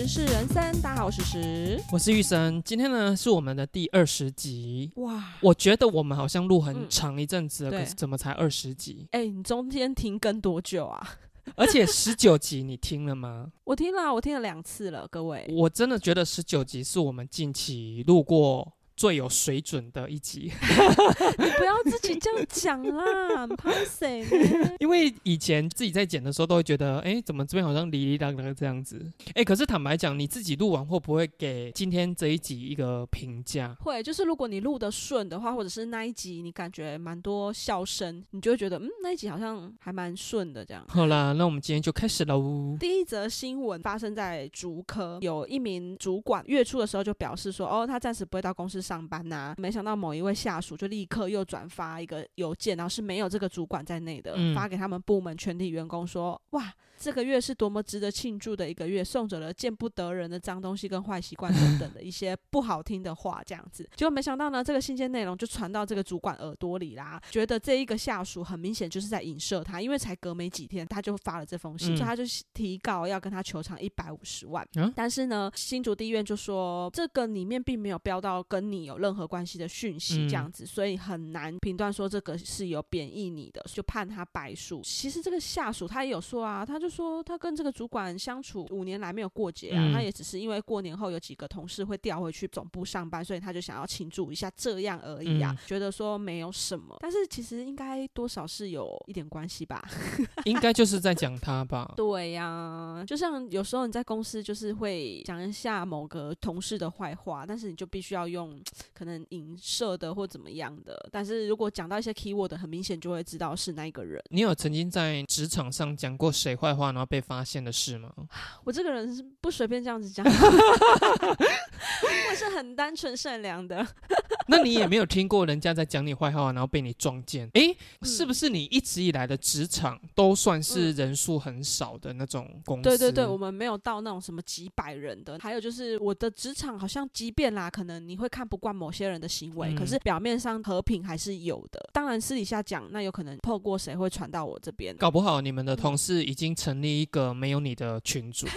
时事人生，大家好，我是时。我是玉生，今天呢是我们的第二十集。哇，我觉得我们好像录很嗯长一阵子了，对可是怎么才二十集？哎、你中间停更多久啊？而且十九集你听了吗？我听了，我听了两次了，各位。我真的觉得十九集是我们近期录过最有水准的一集，你不要自己这样讲啦，怕谁呢？因为以前自己在剪的时候都会觉得，哎，怎么这边好像哩哩啦啦这样子？哎，可是坦白讲，你自己录完会不会给今天这一集一个评价？会，就是如果你录的顺的话，或者是那一集你感觉蛮多笑声，你就会觉得，嗯，那一集好像还蛮顺的这样。好啦，那我们今天就开始喽。第一则新闻发生在竹科，有一名主管月初的时候就表示说，哦，他暂时不会到公司上班呐、没想到某一位下属就立刻又转发一个邮件，然后是没有这个主管在内的，嗯发给他们部门全体员工说，哇。这个月是多么值得庆祝的一个月，送走了见不得人的脏东西跟坏习惯等等的一些不好听的话，这样子。结果没想到呢，这个信件内容就传到这个主管耳朵里啦，觉得这一个下属很明显就是在影射他，因为才隔没几天他就发了这封信，嗯所以他就提告要跟他求偿一百五十万。啊但是呢，新竹地院就说这个里面并没有标到跟你有任何关系的讯息，嗯这样子，所以很难评断说这个是有贬义你的，就判他败诉。其实这个下属他也有说啊，他就说他跟这个主管相处五年来没有过节啊，嗯他也只是因为过年后有几个同事会调回去总部上班，所以他就想要庆祝一下这样而已啊，嗯觉得说没有什么，但是其实应该多少是有一点关系吧。应该就是在讲他吧。对呀、就像有时候你在公司就是会讲一下某个同事的坏话，但是你就必须要用可能影射的或怎么样的。但是如果讲到一些 keyword，很明显就会知道是那一个人。你有曾经在职场上讲过谁坏话，然后被发现的事吗？我这个人是不随便这样子讲，我是很单纯善良的。那你也没有听过人家在讲你坏话，然后被你撞见？诶，嗯是不是你一直以来的职场都算是人数很少的那种公司？对对对，我们没有到那种什么几百人的。还有就是我的职场好像，即便啦，可能你会看不惯某些人的行为，嗯可是表面上和平还是有的。当然私底下讲，那有可能透过谁会传到我这边。搞不好你们的同事已经成立一个没有你的群组。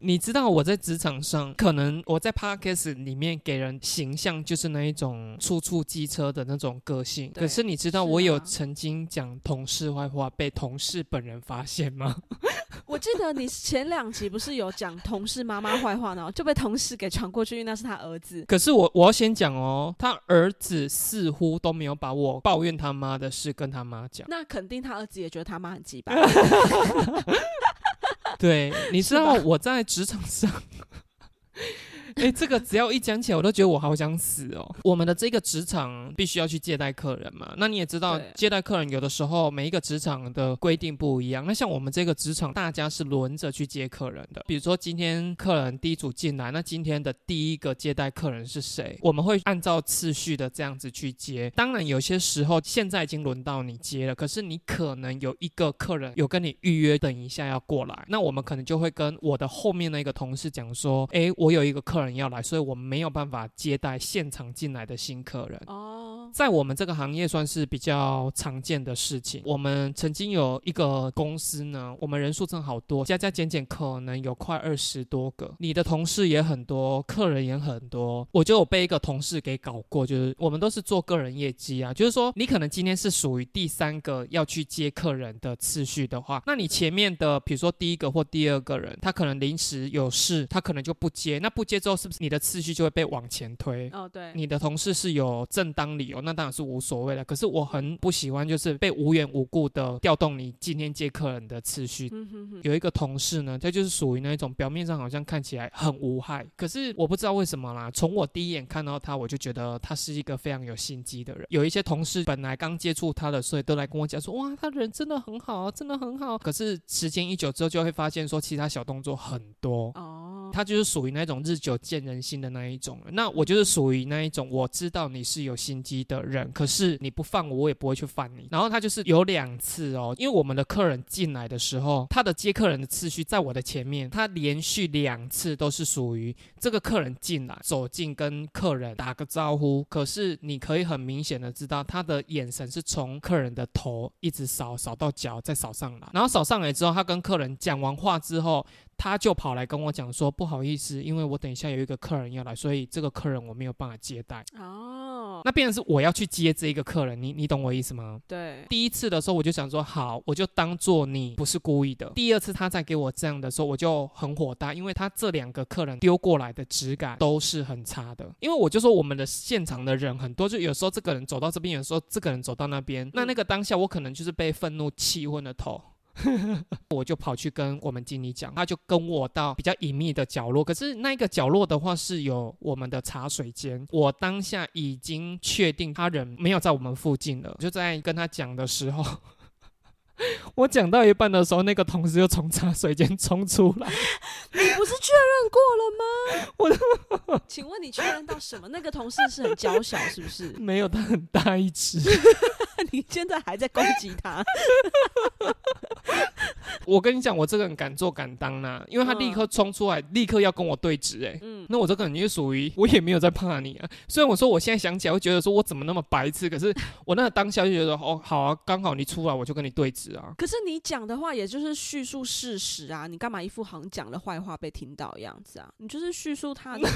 你知道我在职场上，可能我在 podcast 里面给人形象就是那一种处处机车的那种个性。可是你知道我有啊曾经讲同事坏话被同事本人发现吗？我记得你前两集不是有讲同事妈妈坏话，然后就被同事给传过去，因为那是他儿子。可是我我要先讲哦，他儿子似乎都没有把我抱怨他妈的事跟他妈讲。那肯定他儿子也觉得他妈很鸡巴。对，你知道我在职场上，哎、这个只要一讲起来，我都觉得我好想死哦。我们的这个职场必须要去接待客人嘛，那你也知道，接待客人有的时候每一个职场的规定不一样。那像我们这个职场，大家是轮着去接客人的。比如说今天客人第一组进来，那今天的第一个接待客人是谁？我们会按照次序的这样子去接。当然，有些时候现在已经轮到你接了，可是你可能有一个客人有跟你预约，等一下要过来，那我们可能就会跟我的后面那个同事讲说，诶，我有一个客人要来，所以我们没有办法接待现场进来的新客人。哦，在我们这个行业算是比较常见的事情。我们曾经有一个公司呢，我们人数真好多，加加减减可能有快二十多个。你的同事也很多，客人也很多。我就有被一个同事给搞过，就是我们都是做个人业绩啊，就是说你可能今天是属于第三个要去接客人的次序的话，那你前面的比如说第一个或第二个人，他可能临时有事，他可能就不接。那不接之后，是不是你的次序就会被往前推？哦对，你的同事是有正当理由，那当然是无所谓了。可是我很不喜欢，就是被无缘无故的调动你今天接客人的次序。嗯哼哼，有一个同事呢，他就是属于那一种表面上好像看起来很无害，可是我不知道为什么啦。从我第一眼看到他，我就觉得他是一个非常有心机的人。有一些同事本来刚接触他的，所以都来跟我讲说，哇，他人真的很好，真的很好。可是时间一久之后，就会发现说，其他小动作很多。哦，他就是属于那种日久见人心的那一种了。那我就是属于那一种，我知道你是有心机的人，可是你不放我，我也不会去放你。然后他就是有两次哦，因为我们的客人进来的时候，他的接客人的次序在我的前面，他连续两次都是属于这个客人进来走进跟客人打个招呼，可是你可以很明显的知道他的眼神是从客人的头一直扫扫到脚，再扫上来，然后扫上来之后，他跟客人讲完话之后。他就跑来跟我讲说：“不好意思，因为我等一下有一个客人要来，所以这个客人我没有办法接待。”哦，那变成是我要去接这一个客人，你你懂我意思吗？对。第一次的时候我就想说好，我就当做你不是故意的。第二次他再给我这样的时候，我就很火大，因为他这两个客人丢过来的质感都是很差的。因为我就说我们的现场的人很多，就有时候这个人走到这边，有时候这个人走到那边，那那个当下我可能就是被愤怒气昏了头。我就跑去跟我们经理讲，他就跟我到比较隐秘的角落。可是那个角落的话是有我们的茶水间，我当下已经确定他人没有在我们附近了。就在跟他讲的时候，我讲到一半的时候，那个同事又从茶水间冲出来。你不是确认过了吗？我，请问你确认到什么？那个同事是很娇小，是不是？没有，他很大一只。你现在还在攻击他？我跟你讲，我这个人敢做敢当呐，因为他立刻冲出来，立刻要跟我对峙，哎，嗯，那我这个人就属于我也没有在怕你啊。虽然我说我现在想起来会觉得说我怎么那么白痴，可是我那个当下就觉得哦，好啊，刚好你出来我就跟你对峙啊。可是你讲的话也就是叙述事实啊，你干嘛一副好像讲了坏话被听到的样子啊？你就是叙述他的。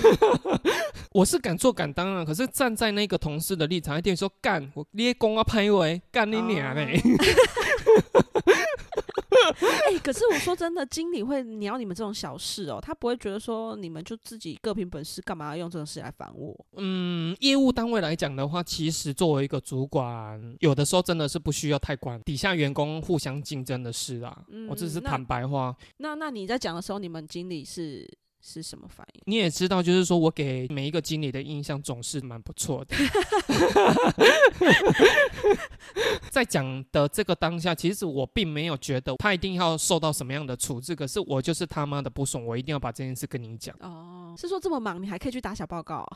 我是敢做敢当啊，可是站在那个同事的立场，一定说干我捏公啊拍喂，干你娘嘞！哎，可是我说真的，经理会鸟你们这种小事哦，他不会觉得说你们就自己各凭本事，干嘛要用这种事来烦我？嗯，业务单位来讲的话，其实作为一个主管，有的时候真的是不需要太管底下员工互相竞争的事啊。我只是坦白话。那那你在讲的时候，你们经理是？是什么反应？你也知道，就是说我给每一个经理的印象总是蛮不错的。在讲的这个当下，其实我并没有觉得他一定要受到什么样的处置，可是我就是他妈的不爽，我一定要把这件事跟你讲。哦，是说这么忙，你还可以去打小报告？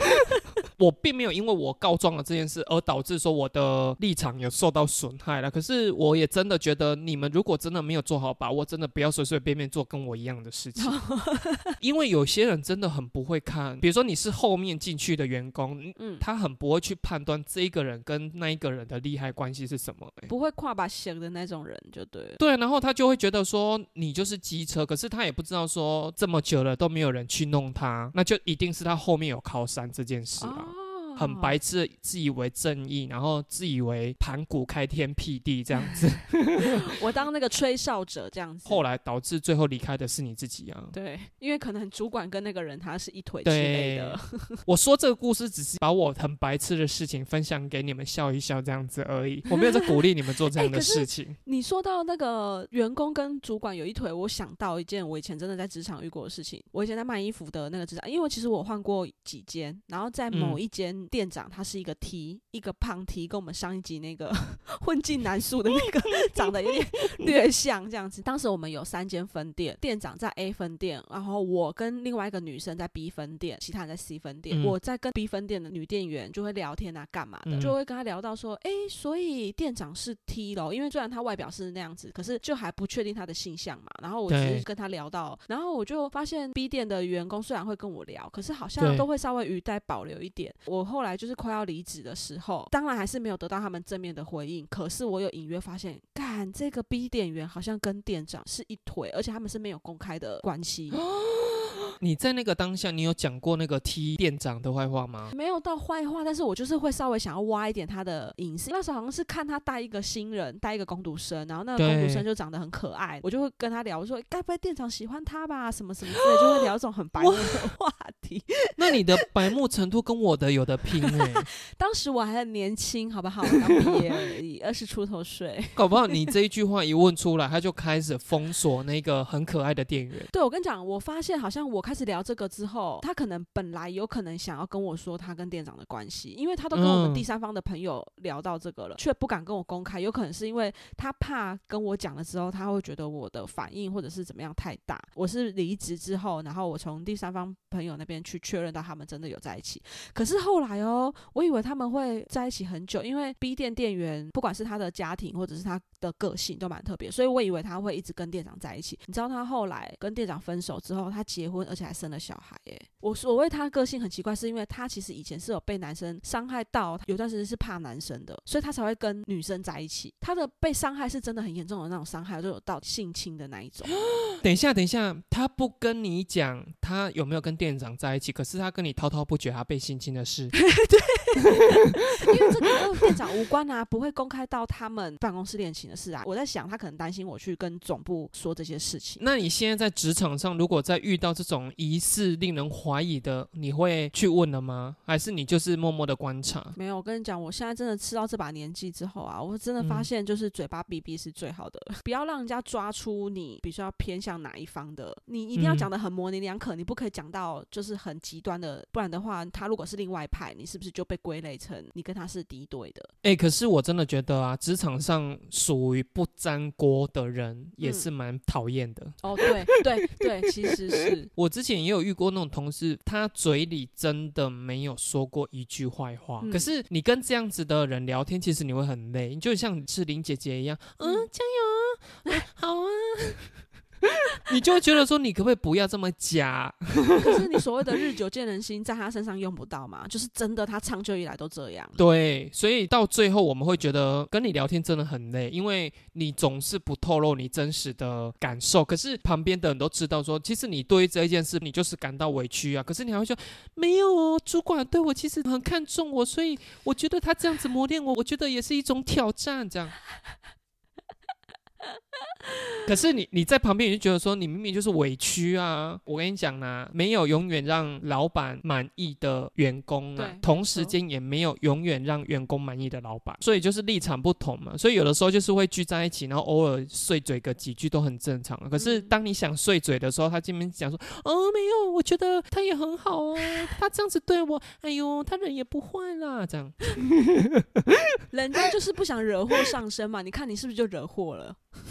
我并没有因为我告状了这件事而导致说我的立场有受到损害了。可是我也真的觉得，你们如果真的没有做好把握，真的不要随随便便做跟我一样的事情。因为有些人真的很不会看，比如说你是后面进去的员工，嗯，他很不会去判断这一个人跟那一个人的利害关系是什么，不会跨把弦的那种人就对。对，然后他就会觉得说你就是机车，可是他也不知道说这么久了都没有人去弄他，那就一定是他后面有靠山这件事啊。很白痴，自以为正义，然后自以为盘古开天辟地这样子。我当那个吹哨者这样子。后来导致最后离开的是你自己啊。对，因为可能主管跟那个人他是一腿之类的。我说这个故事只是把我很白痴的事情分享给你们笑一笑这样子而已，我没有在鼓励你们做这样的事情。你说到那个员工跟主管有一腿，我想到一件我以前真的在职场遇过的事情。我以前在卖衣服的那个职场，因为其实我换过几间，然后在某一间。店长他是一个 T，一个胖 T，跟我们上一集那个 混进男宿的那个 长得有点略像这样子。当时我们有三间分店，店长在 A 分店，然后我跟另外一个女生在 B 分店，其他人在 C 分店。我在跟 B 分店的女店员就会聊天啊，干嘛的，就会跟他聊到说，哎，所以店长是 T 咯，因为虽然他外表是那样子，可是就还不确定他的性向嘛。然后我只是跟他聊到，然后我就发现 B 店的员工虽然会跟我聊，可是好像都会稍微语带保留一点。我后后来就是快要离职的时候，当然还是没有得到他们正面的回应。可是我有隐约发现，干这个 B 店员好像跟店长是一腿，而且他们是没有公开的关系。你在那个当下，你有讲过那个 T 店长的坏话吗？没有到坏话，但是我就是会稍微想要挖一点他的隐私。那时候好像是看他带一个新人，带一个工读生，然后那个工读生就长得很可爱，我就会跟他聊，说该不会店长喜欢他吧？什么什么之类，就会聊一种很白目的话题。那你的白目程度跟我的有的拼哎。当时我还很年轻，好不好？刚毕业而已，二十出头岁。搞不好你这一句话一问出来，他就开始封锁那个很可爱的店员。对，我跟你讲，我发现好像我。开始聊这个之后，他可能本来有可能想要跟我说他跟店长的关系，因为他都跟我们嗯第三方的朋友聊到这个了，却不敢跟我公开，有可能是因为他怕跟我讲了之后，他会觉得我的反应或者是怎么样太大。我是离职之后，然后我从第三方朋友那边去确认到他们真的有在一起，可是后来哦，我以为他们会在一起很久，因为 B 店店员不管是他的家庭或者是他的个性都蛮特别，所以我以为他会一直跟店长在一起。你知道他后来跟店长分手之后，他结婚而且还生了小孩。耶，我所谓他个性很奇怪，是因为他其实以前是有被男生伤害到，有段时间是怕男生的，所以他才会跟女生在一起。他的被伤害是真的很严重的那种伤害，就有到性侵的那一种。等一下，等一下，他不跟你讲他有没有跟店长在一起，可是他跟你滔滔不绝他被性侵的事。对 因为这个跟店长无关啊，不会公开到他们办公室恋情的事啊。我在想，他可能担心我去跟总部说这些事情。那你现在在职场上，如果在遇到这种疑似令人怀疑的，你会去问了吗？还是你就是默默的观察？没有，我跟你讲，我现在真的吃到这把年纪之后啊，我真的发嗯现就是嘴巴闭闭是最好的，不要让人家抓出你比较偏向哪一方的，你一定要嗯讲的很模棱两可，你不可以讲到就是很极端的，不然的话，他如果是另外一派，你是不是就被归类成你跟他是敌对的？哎、可是我真的觉得啊，职场上属于不沾锅的人也嗯是蛮讨厌的。哦，对对对，其实是。我之前也有遇过那种同事，他嘴里真的没有说过一句坏话，嗯。可是你跟这样子的人聊天，其实你会很累，你就像是林姐姐一样，嗯，嗯。加油啊，啊好啊，你就会觉得说，你可不可以不要这么假？可是你所谓的日久见人心，在他身上用不到嘛？就是真的，他长久以来都这样。对，所以到最后我们会觉得跟你聊天真的很累，因为你总是不透露你真实的感受。可是旁边的人都知道说，其实你对于这一件事你就是感到委屈啊。可是你还会说没有哦，主管对我其实很看重我，所以我觉得他这样子磨练我，我觉得也是一种挑战。这样。可是你你在旁边，你就觉得说你明明就是委屈啊！我跟你讲啦，没有永远让老板满意的员工啊对，同时间也没有永远让员工满意的老板，所以就是立场不同嘛。所以有的时候就是会聚在一起，然后偶尔碎嘴个几句都很正常。可是嗯当你想碎嘴的时候，他这边讲说：“哦，没有，我觉得他也很好啊，他这样子对我，哎呦，他人也不坏啦。”这样。人家就是不想惹祸上身嘛，你看你是不是就惹祸了？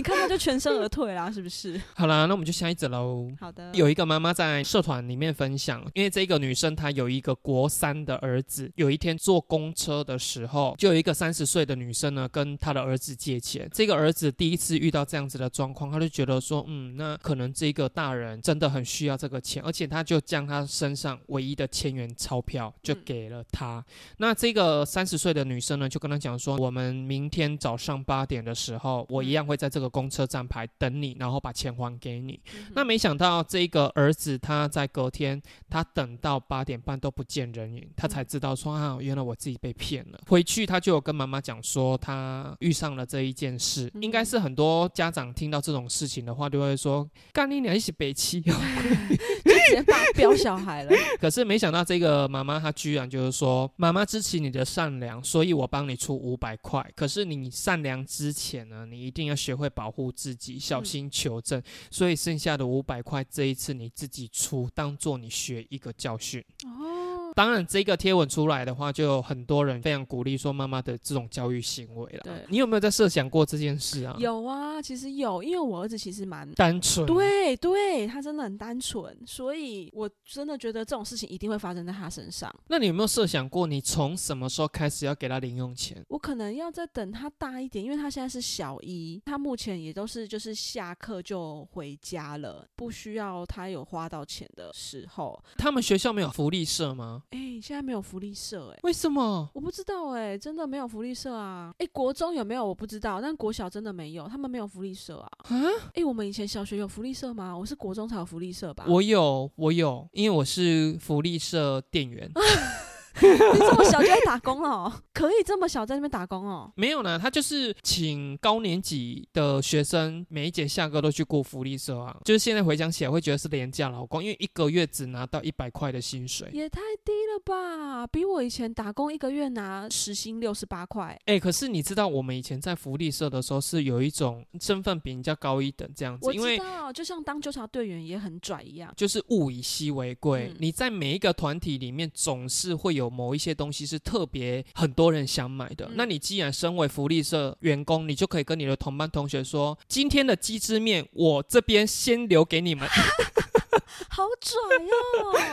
你看他就全身而退啦，是不是？好啦，那我们就下一则喽。好的，有一个妈妈在社团里面分享，因为这个女生她有一个国三的儿子，有一天坐公车的时候，就有一个三十岁的女生呢跟她的儿子借钱。这个儿子第一次遇到这样子的状况，他就觉得说，嗯，那可能这个大人真的很需要这个钱，而且他就将他身上唯一的千元钞票就给了他。那这个三十岁的女生呢，就跟他讲说，我们明天早上八点的时候，我一样会在这个公车站牌等你，然后把钱还给你。嗯那没想到这个儿子他在隔天，他等到八点半都不见人影，他才知道说啊，原来我自己被骗了。回去他就有跟妈妈讲说，他遇上了这一件事，应该是很多家长听到这种事情的话，就会说干你娘一起北七哦。就直接把 飙小孩了。可是没想到这个妈妈她居然就是说，妈妈支持你的善良，所以我帮你出五百块。可是你善良之前呢，你一定要学会保护自己，小心求证。所以剩下的五百块这一次你自己出，当做你学一个教训。哦，当然，这个贴文出来的话，就有很多人非常鼓励说妈妈的这种教育行为了。对你有没有在设想过这件事啊？有啊，其实有，因为我儿子其实蛮。单纯。对对，他真的很单纯，所以我真的觉得这种事情一定会发生在他身上。那你有没有设想过，你从什么时候开始要给他零用钱？我可能要再等他大一点，因为他现在是小一，他目前也都是就是下课就回家了，不需要他有花到钱的时候。他们学校没有福利社吗？哎、现在没有福利社、哎。为什么？我不知道哎、真的没有福利社啊！哎、国中有没有我不知道，但国小真的没有，他们没有福利社啊！啊？哎、我们以前小学有福利社吗？我是国中才有福利社吧？我有，我有，因为我是福利社店员。你这么小就在打工哦？可以这么小在那边打工哦？没有呢，他就是请高年级的学生每一节下课都去过福利社啊。就是现在回想起来会觉得是廉价劳工，因为一个月只拿到一百块的薪水。也太低了吧！比我以前打工一个月拿时薪六十八块。哎，可是你知道我们以前在福利社的时候是有一种身份比人家高一等这样子，我知道，就像当纠察队员也很拽一样，就是物以稀为贵。你在每一个团体里面总是会有某一些东西是特别很多人想买的。那你既然身为福利社员工，你就可以跟你的同班同学说，今天的鸡汁面我这边先留给你们。好拽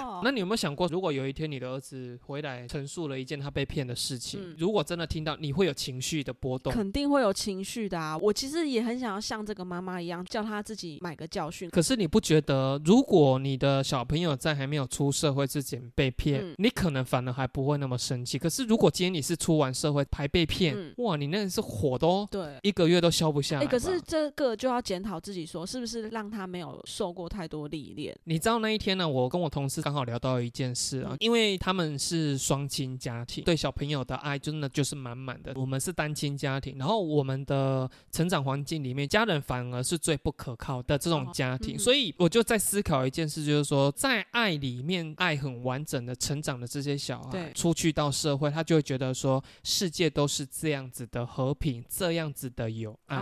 哦！那你有没有想过，如果有一天你的儿子回来陈述了一件他被骗的事情，如果真的听到，你会有情绪的波动？肯定会有情绪的啊！我其实也很想要像这个妈妈一样，叫他自己买个教训。可是你不觉得，如果你的小朋友在还没有出社会之前被骗，你可能反而还不会那么生气。可是如果今天你是出完社会还被骗，哇，你那是火都对一个月都消不下来。可是这个就要检讨自己，说是不是让他没有受过太多历练？你知道那一天呢？我跟我同事刚好聊到一件事啊，因为他们是双亲家庭，对小朋友的爱真的就是满满的。我们是单亲家庭，然后我们的成长环境里面，家人反而是最不可靠的这种家庭。所以我就在思考一件事，就是说，在爱里面，爱很完整的成长的这些小孩，出去到社会，他就会觉得说，世界都是这样子的和平，这样子的有爱。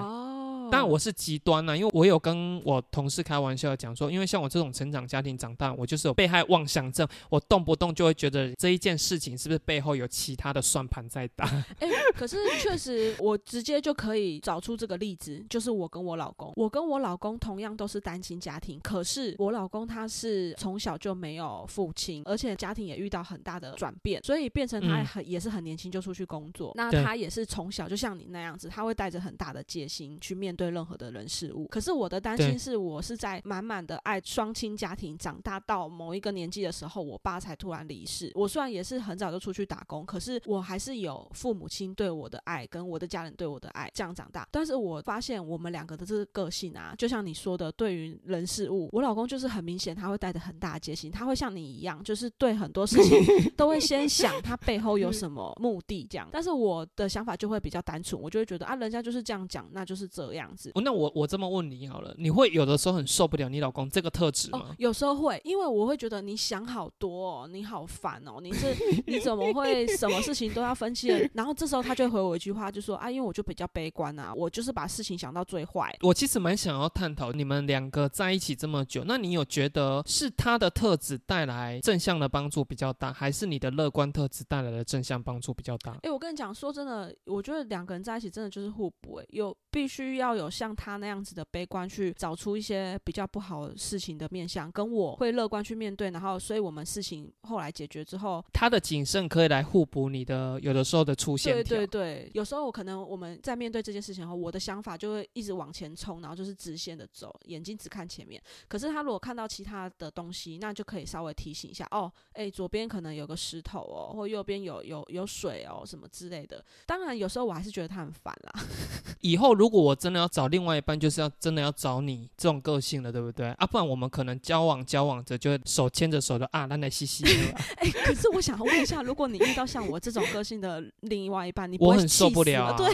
但我是极端呐，因为我有跟我同事开玩笑讲说，因为像我这种成长家庭长大，我就是有被害妄想症，我动不动就会觉得这一件事情是不是背后有其他的算盘在打？哎，可是确实，我直接就可以找出这个例子，就是我跟我老公，我跟我老公同样都是单亲家庭，可是我老公他是从小就没有父亲，而且家庭也遇到很大的转变，所以变成他很也是很年轻就出去工作，那他也是从小就像你那样子，他会带着很大的戒心去面。对任何的人事物，可是我的担心是我是在满满的爱双亲家庭长大到某一个年纪的时候，我爸才突然离世。我虽然也是很早就出去打工，可是我还是有父母亲对我的爱跟我的家人对我的爱这样长大。但是我发现我们两个的这个个性啊，就像你说的，对于人事物，我老公就是很明显他会带着很大的戒心，他会像你一样，就是对很多事情 都会先想他背后有什么目的这样。但是我的想法就会比较单纯，我就会觉得啊，人家就是这样讲，那就是这样。样子，那我我这么问你好了，你会有的时候很受不了你老公这个特质吗？有时候会，因为我会觉得你想好多，哦，你好烦哦，你是你怎么会 什么事情都要分析？然后这时候他就回我一句话，就说啊，因为我就比较悲观啊，我就是把事情想到最坏。我其实蛮想要探讨你们两个在一起这么久，那你有觉得是他的特质带来正向的帮助比较大，还是你的乐观特质带来的正向帮助比较大？哎，我跟你讲，说真的，我觉得两个人在一起真的就是互补，哎，有必须要。有像他那样子的悲观，去找出一些比较不好事情的面相，跟我会乐观去面对，然后，所以我们事情后来解决之后，他的谨慎可以来互补你的有的时候的出现。对对对，有时候我可能我们在面对这件事情后，我的想法就会一直往前冲，然后就是直线的走，眼睛只看前面。可是他如果看到其他的东西，那就可以稍微提醒一下，哦，哎，左边可能有个石头哦，或右边有有有水哦，什么之类的。当然，有时候我还是觉得他很烦啦。以后如果我真的要。找另外一半就是要真的要找你这种个性的，对不对？啊，不然我们可能交往交往着就会手牵着手的啊，那来嘻嘻。哎，可是我想问一下，如果你遇到像我这种个性的另外一半，你我很受不了。对，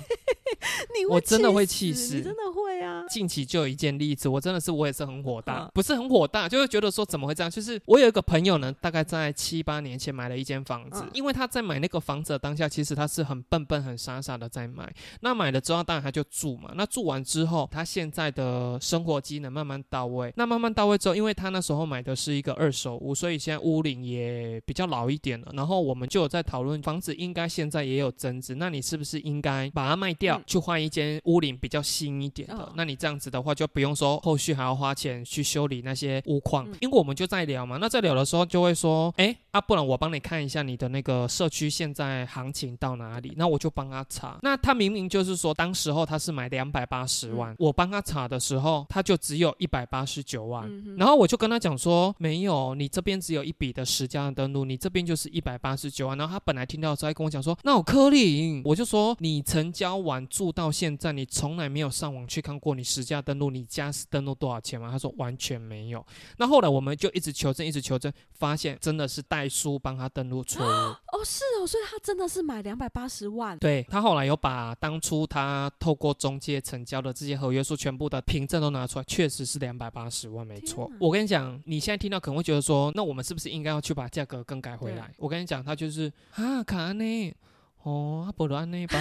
你我真的会气死，你真的会啊。近期就有一件例子，我真的是我也是很火大，不是很火大，就会觉得说怎么会这样？就是我有一个朋友呢，大概在七八年前买了一间房子，因为他在买那个房子的当下，其实他是很笨笨、很傻傻的在买。那买了之后，当然他就住嘛。那住完之后，他现在的生活机能慢慢到位。那慢慢到位之后，因为他那时候买的是一个二手屋，所以现在屋龄也比较老一点了。然后我们就有在讨论，房子应该现在也有增值，那你是不是应该把它卖掉，去换一间屋龄比较新一点的？那你这样子的话，就不用说后续还要花钱去修理那些屋况。因为我们就在聊嘛，那在聊的时候就会说，哎，啊，不然我帮你看一下你的那个社区现在行情到哪里？那我就帮他查。那他明明就是说，当时候他是买两百八十万，我帮他查的时候，他就只有一百八十九万。然后我就跟他讲说，没有，你这边只有一笔的实价登录，你这边就是一百八十九万。然后他本来听到的时候，还跟我讲说，那我柯林，我就说你成交完诉到现在，你从来没有上网去看过你实价登录，你家是登录多少钱吗？他说完全没有。那后来我们就一直求证，一直求证，发现真的是代书帮他登录错误。哦，是哦，所以他真的是买两百八十万。对他后来有把当初他透过中介成交的这些合约书全部的凭证都拿出来，确实是两百八十万，没错我跟你讲，你现在听到可能会觉得说，那我们是不是应该要去把价格更改回来？我跟你讲，他就是啊，卡安呢，哦，他不如安内吧。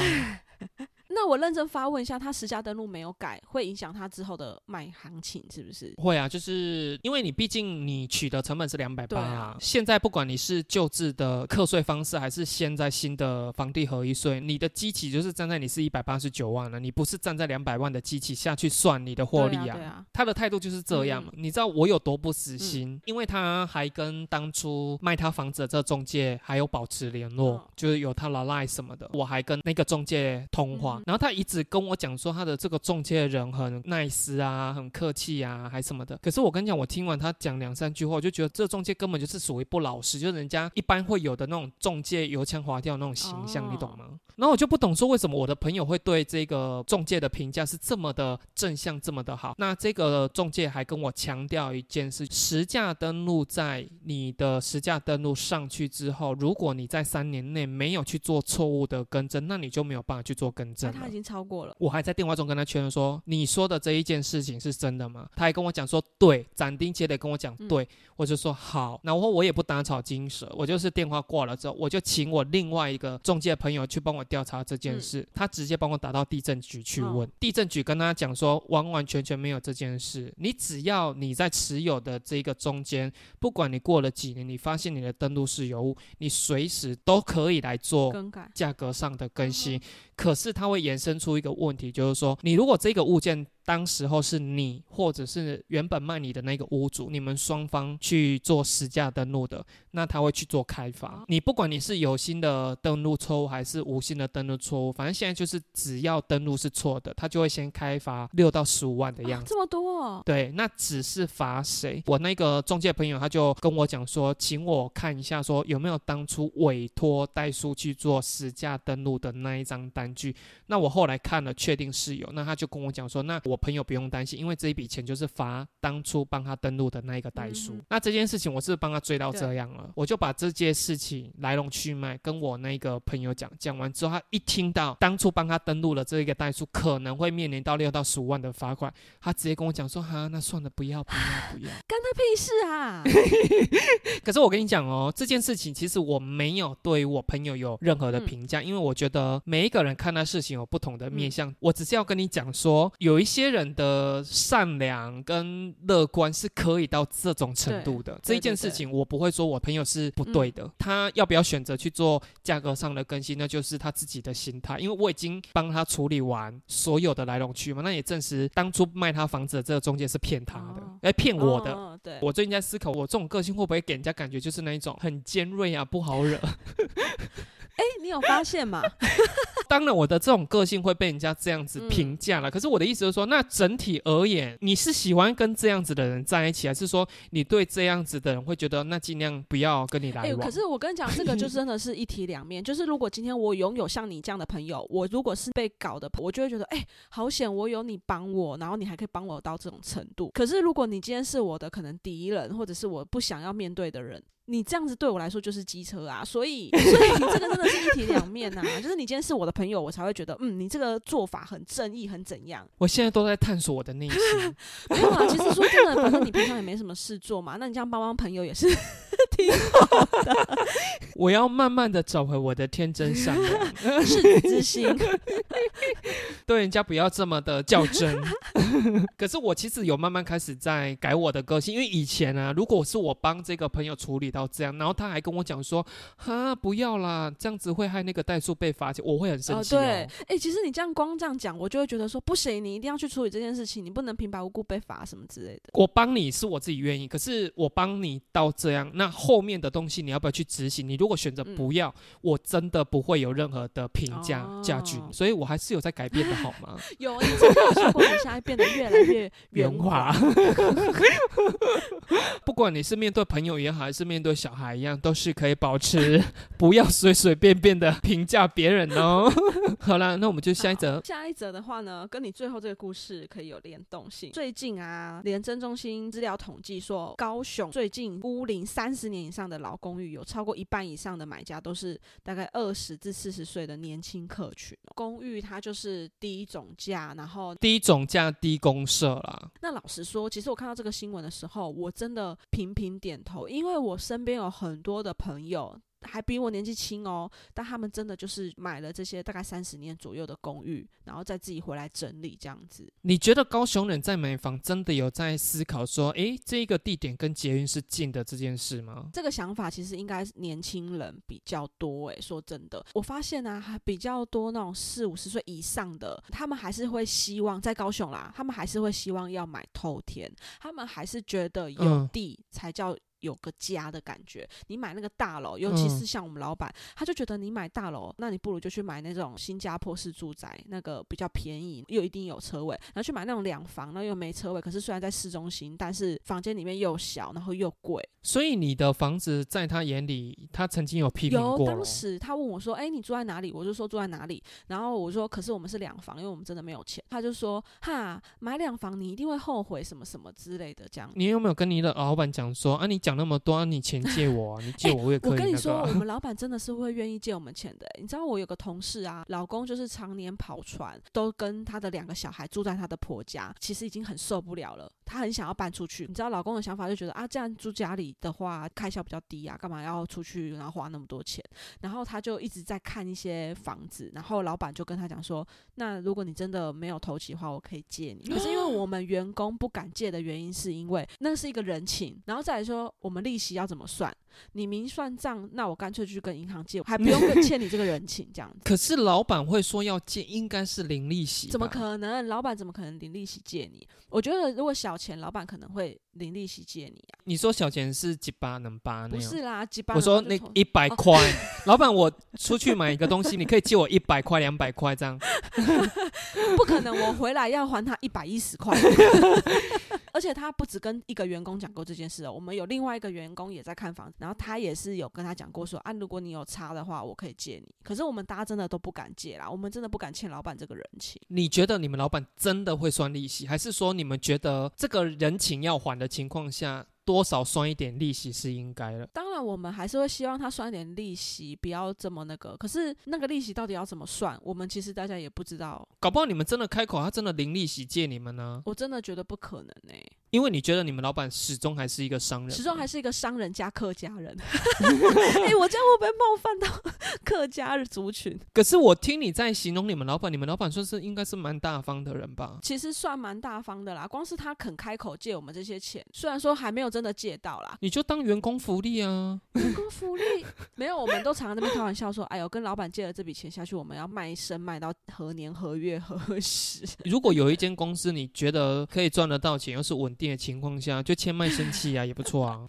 那我认真发问一下，他实价登录没有改，会影响他之后的卖行情是不是？会啊，就是因为你毕竟你取得成本是两百八啊现在不管你是旧制的课税方式，还是现在新的房地合一税，你的机器就是站在你是一百八十九万了，你不是站在两百万的机器下去算你的获利对啊，对啊，他的态度就是这样嘛。你知道我有多不死心，嗯因为他还跟当初卖他房子的这中介还有保持联络，哦就是有他的 line 什么的，我还跟那个中介通话，嗯然后他一直跟我讲说他的这个中介人很 nice 啊，很客气啊，还什么的。可是我跟你讲，我听完他讲两三句话，我就觉得这中介根本就是属于不老实，就是人家一般会有的那种中介油腔滑调那种形象，哦你懂吗？然后我就不懂说为什么我的朋友会对这个中介的评价是这么的正向，这么的好。那这个中介还跟我强调一件事：实价登录在你的实价登录上去之后，如果你在三年内没有去做错误的更正，那你就没有办法去做更正了他已。经超过了。我还在电话中跟他确认说：“你说的这一件事情是真的吗？”他还跟我讲说：“对。”斩钉截铁跟我讲：“嗯对。我就说：“好。”然后我也不打草惊蛇，我就是电话挂了之后，我就请我另外一个中介朋友去帮我调查这件嗯事。他直接帮我打到地震局去问，哦地震局跟他讲说：“完完全全没有这件事。你只要你在持有的这个中间，不管你过了几年，你发现你的登录是有误，你随时都可以来做更改价格上的更新，可是它会延伸出一个问题，就是说，你如果这个物件当时候是你或者是原本卖你的那个屋主，你们双方去做实价登录的，那他会去做开发哦。你不管你是有心的登录错误还是无心的登录错误，反正现在就是只要登录是错的，他就会先开罚六到十五万的样子。啊这么多哦，对，那只是罚谁？我那个中介朋友他就跟我讲说，请我看一下，说有没有当初委托代书去做实价登录的那一张单据。那我后来看了，确定是有。那他就跟我讲说，那我朋友不用担心，因为这一笔钱就是罚当初帮他登录的那一个代数。嗯那这件事情我是帮他追到这样了，我就把这件事情来龙去脉跟我那个朋友讲，讲完之后，他一听到当初帮他登录了这一个代数可能会面临到六到十五万的罚款，他直接跟我讲说：“哈，那算了，不要，不要，不要。干他屁事啊！” 可是我跟你讲哦，这件事情其实我没有对我朋友有任何的嗯评价，因为我觉得每一个人看待事情有不同的面嗯向。我只是要跟你讲说，有一些人的善良跟乐观是可以到这种程度的。这一件事情，我不会说我朋友是不对的，他要不要选择去做价格上的更新，那就是他自己的心态。因为我已经帮他处理完所有的来龙去脉，那也证实当初卖他房子的这个中介是骗他的哦，哎、骗我的。对，我最近在思考，我这种个性会不会给人家感觉就是那一种很尖锐啊，不好惹。哎，你有发现吗？当然，我的这种个性会被人家这样子嗯评价了。可是我的意思是说，那整体而言，你是喜欢跟这样子的人在一起，还是说你对这样子的人会觉得那尽量不要跟你来哎、往？可是我跟你讲，这个就真的是一体两面。就是如果今天我拥有像你这样的朋友，我如果是被搞的，我就会觉得，哎、好险，我有你帮我，然后你还可以帮我到这种程度。可是如果你今天是我的可能敌人，或者是我不想要面对的人。你这样子对我来说就是机车啊，所以所以你这个真的是一体两面呐、就是你今天是我的朋友，我才会觉得，嗯，你这个做法很正义，很怎样？我现在都在探索我的内心。没有啊，其实说真的，反正你平常也没什么事做嘛，那你这样帮帮朋友也是挺我要慢慢的找回我的天真善良，赤子之心。对人家不要这么的较真。可是我其实有慢慢开始在改我的个性，因为以前啊，如果是我帮这个朋友处理到这样，然后他还跟我讲说，哈，不要啦，这样子会害那个代数被罚钱，我会很生哦，气、哦。对，哎、其实你这样光这样讲，我就会觉得说不行，你一定要去处理这件事情，你不能平白无故被罚什么之类的。我帮你是我自己愿意，可是我帮你到这样，那后面的东西你要不要去执行？你如果选择不要，我真的不会有任何的评价哦价值，所以我还是有在改变的，好吗？有，你之前有说过，你现在变得越来越圆滑。不管你是面对朋友也好，还是面对小孩一样，都是可以保持 不要随随便便的评价别人哦。好了，那我们就下一则。下一则的话呢，跟你最后这个故事可以有联动性。最近啊，廉政中心资料统计说，高雄最近乌龄三十年以上的老公寓，有超过一半以上的买家都是大概二十至四十岁的年轻客群。公寓它就是低总价，然后低总价低公社啦。那老实说，其实我看到这个新闻的时候，我真的频频点头，因为我身边有很多的朋友。还比我年纪轻哦，但他们真的就是买了这些大概三十年左右的公寓，然后再自己回来整理这样子。你觉得高雄人在买房真的有在思考说，诶，这个地点跟捷运是近的这件事吗？这个想法其实应该是年轻人比较多。诶，说真的，我发现呢，还比较多那种四五十岁以上的，他们还是会希望在高雄啦，他们还是会希望要买透天，他们还是觉得有地才叫。有个家的感觉，你买那个大楼，尤其是像我们老板，他就觉得你买大楼，那你不如就去买那种新加坡式住宅，那个比较便宜，又一定有车位，然后去买那种两房，那又没车位，可是虽然在市中心，但是房间里面又小，然后又贵。所以你的房子在他眼里，他曾经有批评过。有，当时他问我说：“哎，你住在哪里？”我就说住在哪里。然后我说：“可是我们是两房，因为我们真的没有钱。”他就说：“哈，买两房你一定会后悔什么什么之类的。”这样。你有没有跟你的老板讲说：“啊，你讲那么多，你钱借我，你借我 我也可以。”我跟你说，我们老板真的是会愿意借我们钱的。你知道我有个同事啊，老公就是常年跑船，都跟他的两个小孩住在他的婆家，其实已经很受不了了。他很想要搬出去。你知道老公的想法就觉得啊，这样住家里的话开。销比较低啊，干嘛要出去然后花那么多钱？然后她就一直在看一些房子，然后老板就跟他讲说：“那如果你真的没有投期的话，我可以借你。可是因为我 们员工不敢借的原因，是因为那是一个人情，然后再来说我们利息要怎么算？你明算账，那我干脆去跟银行借，还不用欠你这个人情这样子。可是老板会说要借，应该是零利息，怎么可能？老板怎么可能零利息借你？我觉得如果小钱，老板可能会。零利息借你啊？你说小钱是几八能八那样？不是啦，几八。我说那一百块，老板，我出去买一个东西，你可以借我一百块、两百块这样。不可能，我回来要还他一百一十块。而且他不止跟一个员工讲过这件事哦，我们有另外一个员工也在看房，然后他也是有跟他讲过说啊，如果你有差的话，我可以借你。可是我们大家真的都不敢借啦，我们真的不敢欠老板这个人情。你觉得你们老板真的会算利息，还是说你们觉得这个人情要还？的情况下。多少算一点利息是应该的。当然，我们还是会希望他算一点利息，不要这么那个。可是那个利息到底要怎么算，我们其实大家也不知道。搞不好你们真的开口，他真的零利息借你们呢？我真的觉得不可能呢。因为你觉得你们老板始终还是一个商人，始终还是一个商人加客家人。哎，我这样会不会冒犯到 客家族群？可是我听你在形容你们老板，你们老板算是应该是蛮大方的人吧？其实算蛮大方的啦，光是他肯开口借我们这些钱，虽然说还没有真。真的借到啦，你就当员工福利啊！员工福利没有，我们都常常那边开玩笑说：“哎呦，跟老板借了这笔钱下去，我们要卖身卖到何年何月何时？”如果有一间公司你觉得可以赚得到钱，又是稳定的情况下，就签卖身契啊，也不错啊。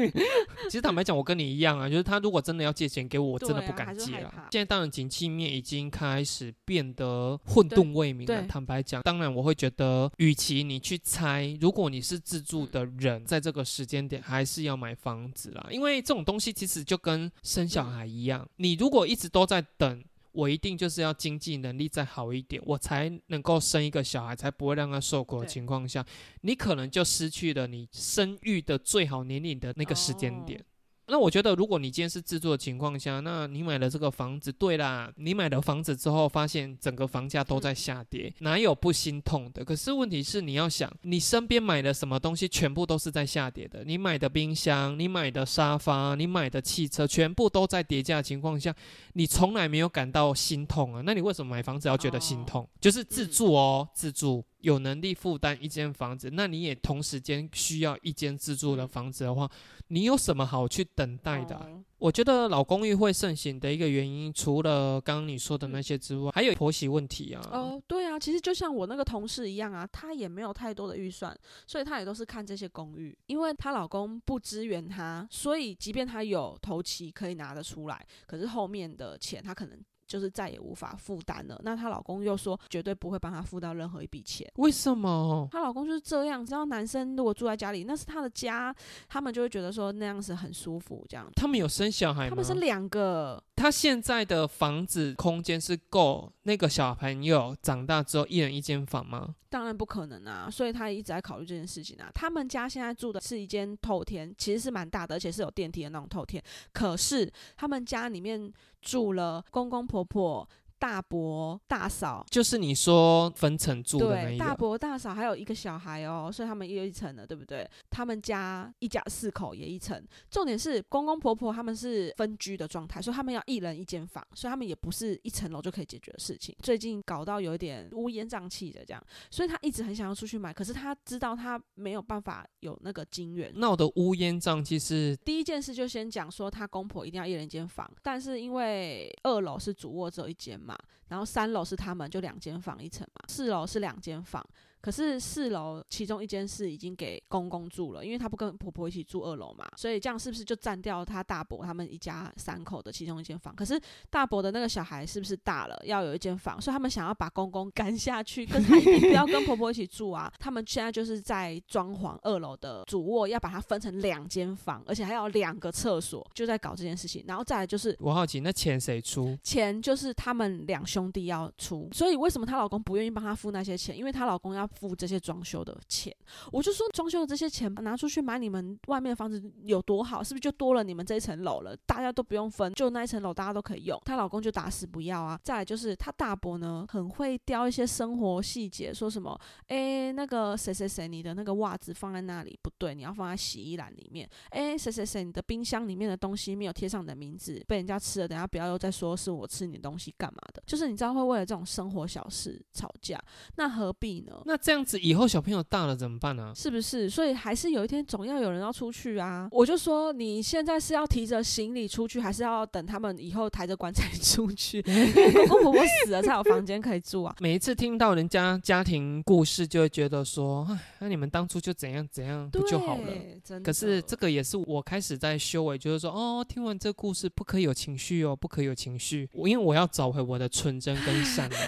其实坦白讲，我跟你一样啊，就是他如果真的要借钱给我，我真的不敢借啊。现在当然景气面已经开始变得混沌未明了。坦白讲，当然我会觉得，与其你去猜，如果你是自住的人，在这个。时间点还是要买房子啦，因为这种东西其实就跟生小孩一样，你如果一直都在等，我一定就是要经济能力再好一点，我才能够生一个小孩，才不会让他受苦的情况下，你可能就失去了你生育的最好年龄的那个时间点。那我觉得，如果你今天是自住的情况下，那你买了这个房子，对啦，你买了房子之后，发现整个房价都在下跌，哪有不心痛的？可是问题是，你要想，你身边买的什么东西，全部都是在下跌的。你买的冰箱，你买的沙发，你买的汽车，全部都在跌价的情况下，你从来没有感到心痛啊？那你为什么买房子要觉得心痛？就是自住哦，自住。有能力负担一间房子，那你也同时间需要一间自住的房子的话，你有什么好去等待的？我觉得老公寓会盛行的一个原因，除了刚刚你说的那些之外，还有婆媳问题啊。哦，对啊，其实就像我那个同事一样啊，她也没有太多的预算，所以她也都是看这些公寓，因为她老公不支援她，所以即便她有头期可以拿得出来，可是后面的钱她可能。就是再也无法负担了。那她老公又说绝对不会帮她付到任何一笔钱。为什么？她老公就是这样，知道男生如果住在家里，那是他的家，他们就会觉得说那样子很舒服，这样。他们有生小孩吗？他们是两个，他现在的房子空间是够那个小朋友长大之后一人一间房吗？当然不可能啊，所以他一直在考虑这件事情啊。他们家现在住的是一间透天，其实是蛮大的，而且是有电梯的那种透天。可是他们家里面住了公公婆婆。大伯、大嫂，就是你说分层住的那对，一个。大伯、大嫂还有一个小孩哦，所以他们也有一层的，对不对？他们家一家四口也一层。重点是公公婆婆他们是分居的状态，所以他们要一人一间房，所以他们也不是一层楼就可以解决的事情。最近搞到有一点乌烟瘴气的这样，所以他一直很想要出去买，可是他知道他没有办法有那个金源。闹得乌烟瘴气是第一件事就先讲说，他公婆一定要一人一间房，但是因为二楼是主卧只有一间嘛，然后三楼是他们就两间房一层嘛，四楼是两间房。可是四楼其中一间是已经给公公住了，因为他不跟婆婆一起住二楼嘛，所以这样是不是就占掉他大伯他们一家三口的其中一间房？可是大伯的那个小孩是不是大了，要有一间房，所以他们想要把公公赶下去，可是他一定不要跟婆婆一起住啊。他们现在就是在装潢二楼的主卧，要把它分成两间房，而且还要两个厕所，就在搞这件事情。然后再来就是我好奇，那钱谁出？钱就是他们两兄弟要出，所以为什么她老公不愿意帮她付那些钱？因为她老公要付这些装修的钱。我就说装修的这些钱拿出去买你们外面的房子有多好，是不是就多了你们这一层楼了？大家都不用分，就那一层楼大家都可以用。她老公就打死不要啊！再来就是她大伯呢，很会雕一些生活细节，说什么诶，那个谁谁谁，你的那个袜子放在那里不对，你要放在洗衣篮里面。诶，谁谁谁，你的冰箱里面的东西没有贴上你的名字，被人家吃了，等下不要又再说是我吃你的东西干嘛的？就是你知道会为了这种生活小事吵架，那何必呢？那这样子以后小朋友大了怎么办呢、是不是？所以还是有一天总要有人要出去啊！我就说你现在是要提着行李出去，还是要等他们以后抬着棺材出去？公公婆婆死了才有房间可以住啊！每一次听到人家家庭故事，就会觉得说，哎，那你们当初就怎样怎样不就好了？可是这个也是我开始在修为，就是说，哦，听完这故事不可以有情绪哦，不可以有情绪，我因为我要找回我的纯真跟善良。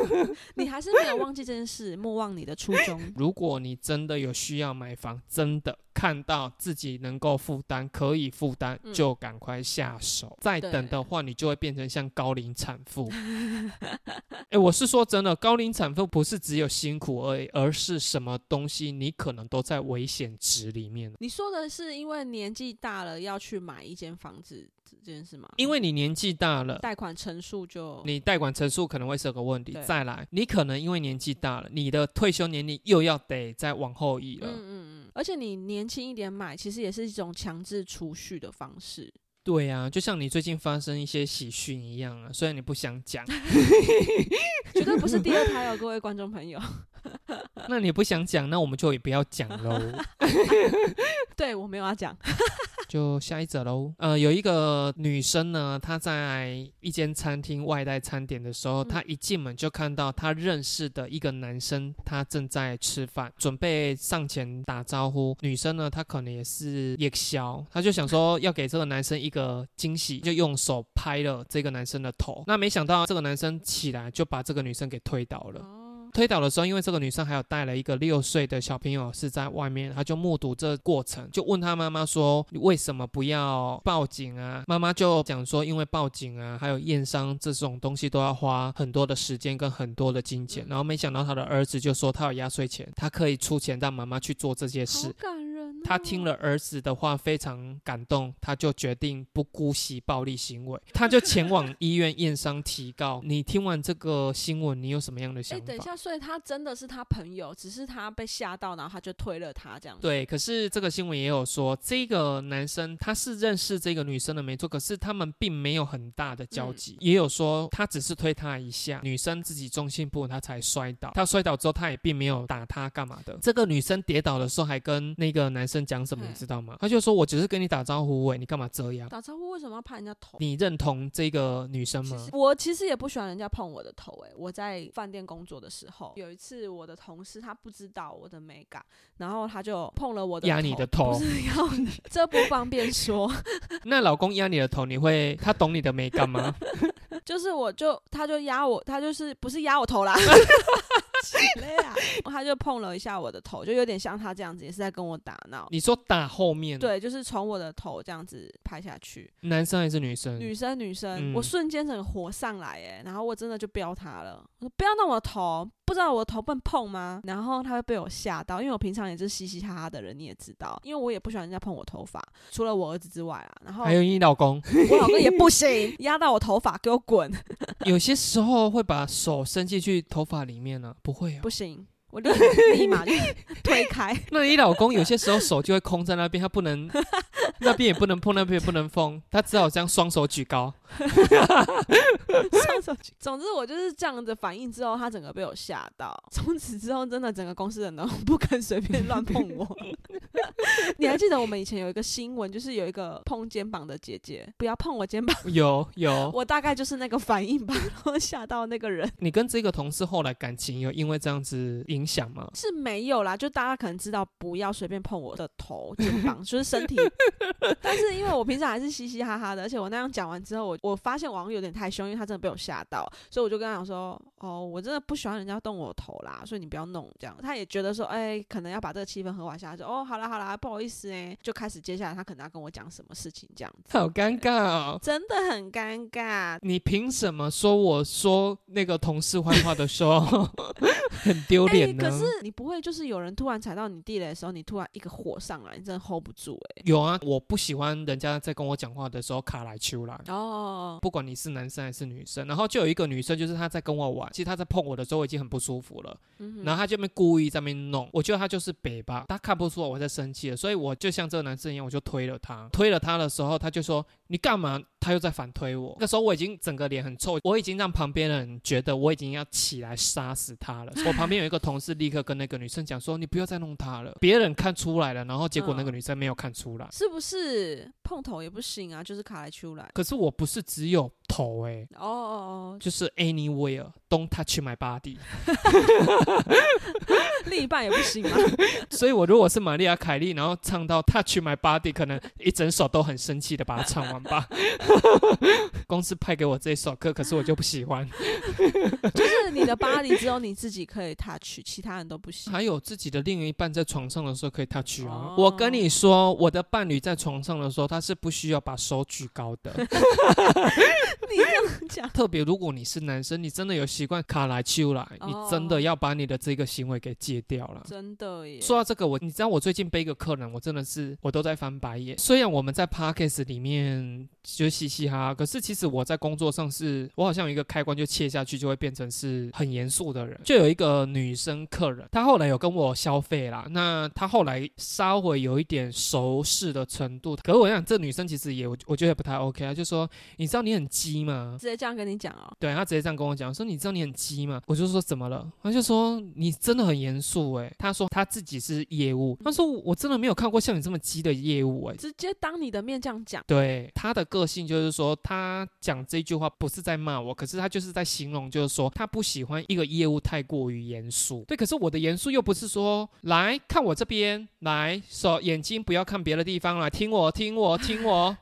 你还是没有忘记这件事，莫忘你的初衷。如果你真的有需要买房，真的看到自己能够负担，可以负担，嗯就赶快下手。再等的话，你就会变成像高龄产妇。哎、我是说真的，高龄产妇不是只有辛苦而已，而是什么东西你可能都在危险值里面。你说的是因为年纪大了要去买一间房子这件事吗？因为你年纪大了。贷款成数就你贷款成数可能会是个问题，再来，你可能因为年纪大了，你的退休年龄又要得再往后移了。嗯嗯嗯，而且你年轻一点买，其实也是一种强制储蓄的方式。对啊，就像你最近发生一些喜讯一样啊，虽然你不想讲，绝对不是第二胎哦，各位观众朋友。那你不想讲，那我们就也不要讲喽，对我没有要讲，就下一则喽。呃，有一个女生呢，她在一间餐厅外带餐点的时候，嗯她一进门就看到她认识的一个男生，他正在吃饭，准备上前打招呼。女生呢，她可能也是夜宵，她就想说要给这个男生一个惊喜，就用手拍了这个男生的头。那没想到这个男生起来就把这个女生给推倒了。哦，推倒的时候，因为这个女生还有带了一个六岁的小朋友是在外面，她就目睹这过程，就问她妈妈说：“你为什么不要报警啊？”妈妈就讲说：“因为报警啊，还有验伤这种东西都要花很多的时间跟很多的金钱。”然后没想到她的儿子就说他有压岁钱，他可以出钱让妈妈去做这些事。哦。他听了儿子的话，非常感动，他就决定不姑息暴力行为，他就前往医院验伤提告。你听完这个新闻，你有什么样的哎、想法？等一下，所以他真的是他朋友，只是他被吓到，然后他就推了他这样。，对，可是这个新闻也有说，这个男生他是认识这个女生的没错，可是他们并没有很大的交集。也有说他只是推他一下，女生自己重心不稳，他才摔倒。他摔倒之后，他也并没有打他干嘛的。这个女生跌倒的时候还跟那个男生讲什么，嗯你知道吗？他就说：“我只是跟你打招呼，喂，你干嘛这样？打招呼为什么要拍人家头？你认同这个女生吗？我其实也不喜欢人家碰我的头、欸，我在饭店工作的时候，有一次我的同事他不知道我的美感，然后他就碰了我的压你的头不是要你，这不方便说。那老公压你的头，你会他懂你的美感吗？就是我就他就压我，他就是不是压我头啦，累啊，他就碰了一下我的头，就有点像他这样子，也是在跟我打闹。你说打后面，，对，就是从我的头这样子拍下去，男生还是女生？女生女生，嗯。我瞬间整个火上来哎，然后我真的就飙他了，我说不要弄我的头，不知道我的头不能碰吗？然后他会被我吓到，因为我平常也是嘻嘻哈哈的人，你也知道，因为我也不喜欢人家碰我头发，除了我儿子之外啊，然后还有你老公，我老公也不行，压到我头发给我滚，有些时候会把手伸进去头发里面呢、不会啊不。行，我立立马就 推开，那你老公有些时候手就会空在那边，他不能 那边也不能碰，那边也不能碰，他只好这样双手举高。双手举。总之我就是这样子反应之后，他整个被我吓到。从此之后，真的整个公司人都不肯随便乱碰我。你还记得我们以前有一个新闻，就是有一个碰肩膀的姐姐，不要碰我肩膀。有有，我大概就是那个反应吧，然后吓到那个人你跟这个同事后来感情有因为这样子影响吗？是没有啦，就大家可能知道不要随便碰我的头、肩膀，就是身体。但是因为我平常还是嘻嘻哈哈的，而且我那样讲完之后，我我发现网友有点太凶，因为他真的被我吓到，所以我就跟他讲说，哦，我真的不喜欢人家动我头啦，所以你不要弄这样。他也觉得说，哎、可能要把这个气氛和缓下来，说，哦，好啦好啦，不好意思哎、就开始接下来他可能要跟我讲什么事情这样子，好尴尬哦。真的很尴尬。你凭什么说我说那个同事坏话的时候 很丢哎、脸呢？可是你不会就是有人突然踩到你地雷的时候，你突然一个火上来，你真的 hold 不住哎、有啊，我不喜欢人家在跟我讲话的时候卡来秋来。哦，不管你是男生还是女生，然后就有一个女生，就是她在跟我玩，其实她在碰我的时候我已经很不舒服了，嗯然后她就边故意在那边弄，我觉得她就是北吧，她看不出我在生气了，所以我就像这个男生一样，我就推了她，推了她的时候，她就说你干嘛？他又在反推我，那时候我已经整个脸很臭，我已经让旁边的人觉得我已经要起来杀死他了。我旁边有一个同事立刻跟那个女生讲说，你不要再弄他了，别人看出来了，然后结果那个女生没有看出来。是不是碰头也不行啊？就是卡来出来。可是我不是只有头诶、哦哦哦就是 anywhere don't touch my body。哦，另一半也不行啊？所以我如果是玛丽亚凯莉，然后唱到 touch my body，可能一整首都很生气的把它唱完吧。公司派给我这首歌，可是我就不喜欢。就是你的 body 只有你自己可以 touch，其他人都不行。还有自己的另一半在床上的时候可以 touch 啊。哦我跟你说，我的伴侣在床上的时候，他是不需要把手举高的。你这样讲，特别如果你是男生，你真的有习惯卡来秋来，你真的要把你的这个行为给戒掉了。真的耶。说到这个，我你知道我最近背一个客人，我真的是我都在翻白眼。虽然我们在 podcast 里面就嘻嘻哈哈，可是其实我在工作上是，我好像有一个开关就切下去，就会变成是很严肃的人。就有一个女生客人，她后来有跟我消费啦，那她后来稍微有一点熟识的程度，可是我想这女生其实也我我觉得也不太 OK 啊，就说你知道你很鸡吗？直接这样跟你讲哦。对她直接这样跟我讲，说你知道你很鸡吗？我就说怎么了？她就说你真的很严肃诶。她说她自己是业务，她说我真的没有看过像你这么鸡的业务诶。直接当你的面这样讲，对她的个性就是说，他讲这句话不是在骂我，可是他就是在形容，就是说他不喜欢一个业务太过于严肃。对，可是我的严肃又不是说来看我这边，来手眼睛不要看别的地方，来听我听我听我。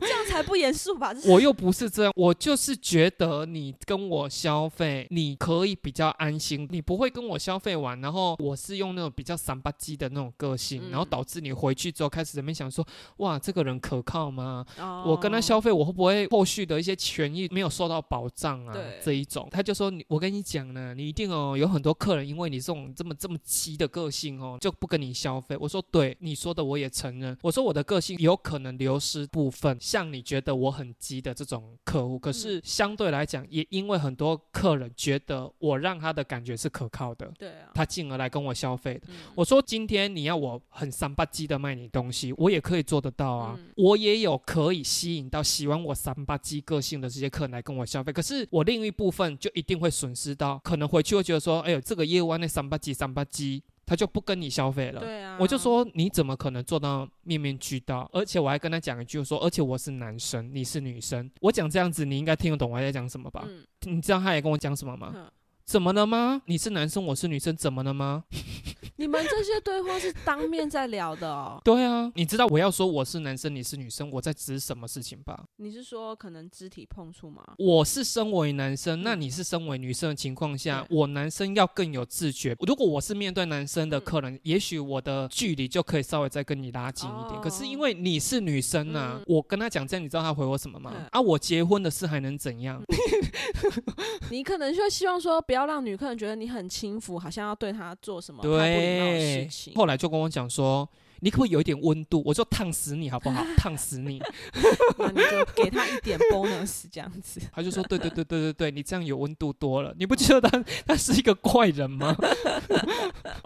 这样才不严肃吧？我又不是这样，我就是觉得你跟我消费，你可以比较安心，你不会跟我消费完，然后我是用那种比较散吧唧的那种个性，嗯然后导致你回去之后开始在那边想说，哇，这个人可靠吗？哦我跟他消费，我会不会后续的一些权益没有受到保障啊对？这一种，他就说你，我跟你讲呢，你一定哦，有很多客人因为你这种这么这么急的个性哦，就不跟你消费。我说对，你说的我也承认。我说我的个性有可能流失部分，像你觉得我很急的这种客户，可是相对来讲，也因为很多客人觉得我让他的感觉是可靠的，对啊，他进而来跟我消费的。嗯我说今天你要我很三八鸡的卖你东西，我也可以做得到啊，嗯我也有可以吸引到喜欢我三八鸡个性的这些客人来跟我消费。可是我另一部分就一定会损失到，可能回去会觉得说，哎呦，这个业务啊，那三八鸡三八鸡，他就不跟你消费了。对啊，我就说你怎么可能做到面面俱到？而且我还跟他讲一句说，而且我是男生，你是女生。我讲这样子，你应该听得懂我在讲什么吧？嗯，你知道他也跟我讲什么吗？哼怎么了吗？你是男生，我是女生，怎么了吗？你们这些对话是当面在聊的哦？对啊，你知道我要说我是男生，你是女生，我在指什么事情吧？你是说可能肢体碰触吗？我是身为男生，那嗯你是身为女生的情况下，我男生要更有自觉。如果我是面对男生的嗯客人，也许我的距离就可以稍微再跟你拉近一点。可是因为你是女生啊，嗯我跟他讲这样，你知道他回我什么吗？嗯啊，我结婚的事还能怎样？你可能就希望说，不要让女客人觉得你很轻浮，好像要对她做什么太不礼貌的事对情，。后来就跟我讲说。你可不可以有一点温度？我就烫死你好不好？烫死你！那你就给他一点 bonus 这样子。他就说：对对对对对对，你这样有温度多了。你不觉得他他是一个怪人吗？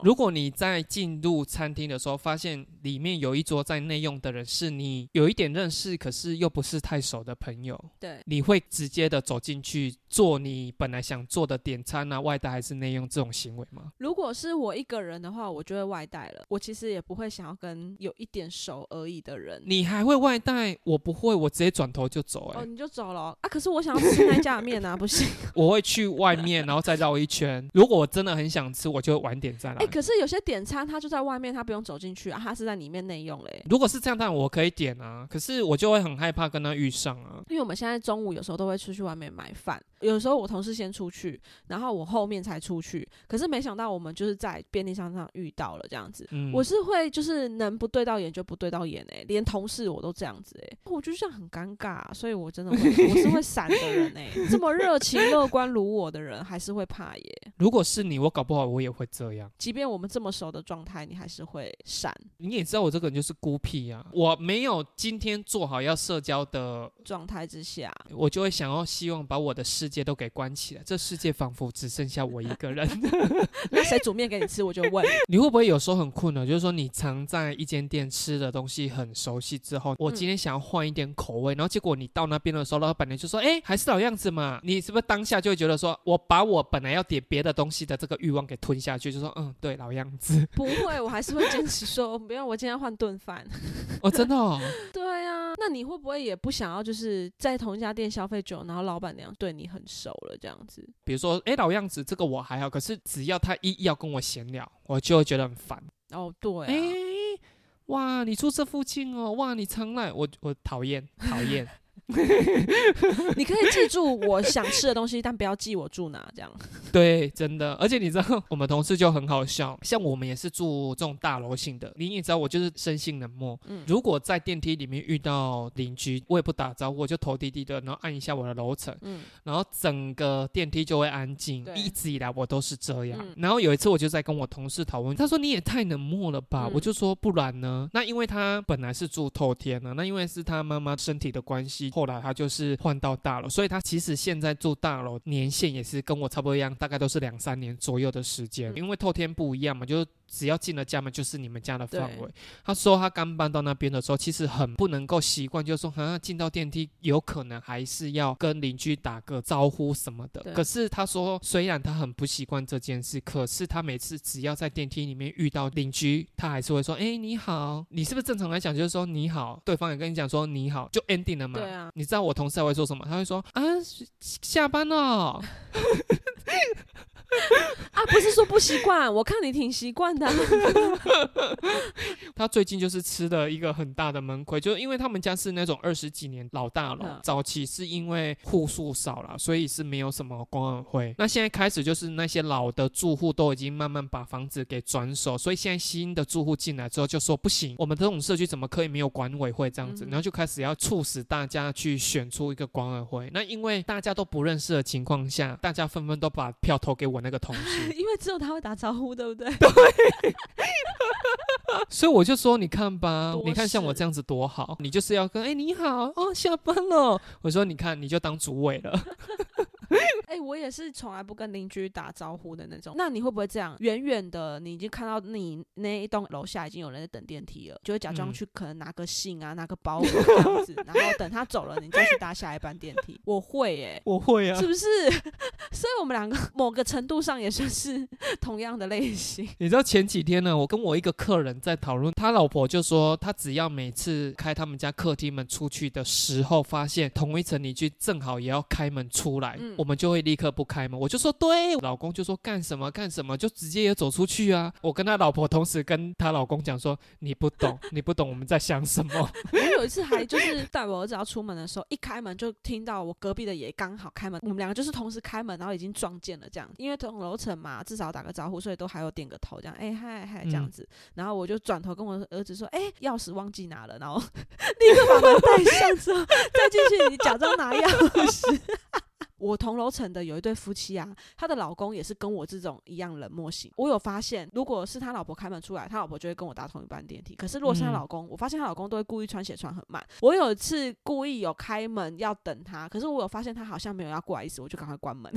如果你在进入餐厅的时候，发现里面有一桌在内用的人是你有一点认识，可是又不是太熟的朋友，对，你会直接的走进去做你本来想做的点餐啊、外带还是内用这种行为吗？如果是我一个人的话，我就会外带了。我其实也不会想要跟有一点熟而已的人。你还会外带？我不会，我直接转头就走、欸。哦，你就走了哦啊！可是我想要吃那家的面啊，不行。我会去外面，然后再绕一圈。如果我真的很想吃，我就晚点再来。哎、可是有些点餐他就在外面，他不用走进去啊，他是在里面内用嘞。如果是这样，当然我可以点啊，可是我就会很害怕跟他遇上啊。因为我们现在中午有时候都会出去外面买饭，有时候我同事先出去，然后我后面才出去。可是没想到我们就是在便利商店上遇到了这样子。嗯，我是会就是能不对到眼就不对到眼哎、连同事我都这样子哎、我觉得这样很尴尬、所以我真的会我是会闪的人哎、这么热情乐观如我的人还是会怕耶。如果是你，我搞不好我也会这样。即便我们这么熟的状态，你还是会闪你也知道我这个人就是孤僻啊，我没有今天做好要社交的，状态之下，我就会想要希望把我的世界都给关起来，这世界仿佛只剩下我一个人。那谁煮面给你吃，我就问。你会不会有时候很困扰？就是说你常在一间店吃的东西很熟悉之后，我今天想要换一点口味，然后结果你到那边的时候，老板娘就说：“哎、还是老样子嘛。”你是不是当下就会觉得说，我把我本来要点别的东西的这个欲望给吞下去，就说：“嗯，对，老样子。不会，我还是会坚持说，不要，我今天要换顿饭。”哦，真的、哦。对啊，那你会不会也不想要，就是在同一家店消费久，然后老板娘对你很熟了这样子？比如说，哎，老样子这个我还好，可是只要他一要跟我闲聊，我就会觉得很烦。哦，对哎、啊，哇，你住这附近哦，哇，你常来，我我讨厌讨厌。你可以记住我想吃的东西，但不要记我住哪，这样。对，真的，而且你知道，我们同事就很好笑，像我们也是住这种大楼型的，你也知道，我就是生性冷漠。嗯如果在电梯里面遇到邻居，我也不打招呼，我就头低低的，然后按一下我的楼层，嗯，然后整个电梯就会安静。一直以来我都是这样。嗯然后有一次我就在跟我同事讨论，他说你也太冷漠了吧？嗯我就说不然呢？那因为他本来是住透天呢，那因为是他妈妈身体的关系，后来他就是换到大楼，所以他其实现在住大楼年限也是跟我差不多一样，大概都是两三年左右的时间。嗯因为透天不一样嘛，就是只要进了家门就是你们家的范围。他说他刚搬到那边的时候，其实很不能够习惯，就是说好像进到电梯，有可能还是要跟邻居打个招呼什么的。可是他说，虽然他很不习惯这件事，可是他每次只要在电梯里面遇到邻居，他还是会说：“哎、你好。”你是不是正常来讲就是说你好，对方也跟你讲说你好，就 ending 了嘛？对啊你知道我同事还会说什么？他会说：“啊，下班了。”啊，不是说不习惯，我看你挺习惯的啊、他最近就是吃了一个很大的闷亏，就是因为他们家是那种二十几年老大楼，嗯早期是因为户数少了，所以是没有什么管委会。那现在开始就是那些老的住户都已经慢慢把房子给转手，所以现在新的住户进来之后就说不行，我们这种社区怎么可以没有管委会这样子？嗯然后就开始要促使大家去选出一个管委会。那因为大家都不认识的情况下，大家纷纷都把票投给我那个同事。因为只有他会打招呼，对不对 对？所以我就说，你看吧，你看像我这样子多好，你就是要跟哎、你好哦，下班了。我说你看，你就当主委了。哎、我也是从来不跟邻居打招呼的那种。那你会不会这样？远远的你已经看到你那一栋楼下已经有人在等电梯了，就会假装嗯去可能拿个信啊，拿个包裹这样子，然后等他走了，你再去搭下一班电梯。我会哎、我会啊是不是？所以我们两个某个程度上也算是 同样的类型。你知道前几天呢，我跟我一个客人在讨论，他老婆就说，他只要每次开他们家客厅门出去的时候，发现同一层邻居正好也要开门出来，嗯我们就会立刻不开门。我就说对，老公就说干什么干什么，就直接也走出去啊。我跟他老婆同时跟他老公讲说，你不懂，你不懂我们在想什么。我有一次还就是带我儿子要出门的时候，一开门就听到我隔壁的也刚好开门，我们两个就是同时开门，然后已经撞见了这样，因为同楼层嘛，至少打个招呼，所以都还有点个头这样，哎嗨嗨这样子。然后我就转头跟我儿子说，哎，钥匙忘记拿了，然后 立刻把门带上之后再进去，你假装拿钥匙。我同楼层的有一对夫妻啊，她的老公也是跟我这种一样冷漠型。我有发现，如果是他老婆开门出来，他老婆就会跟我搭同一班电梯。可是如果是他老公，我发现他老公都会故意穿鞋穿很慢。我有一次故意有开门要等他，可是我有发现他好像没有要过来意思，我就赶快关门。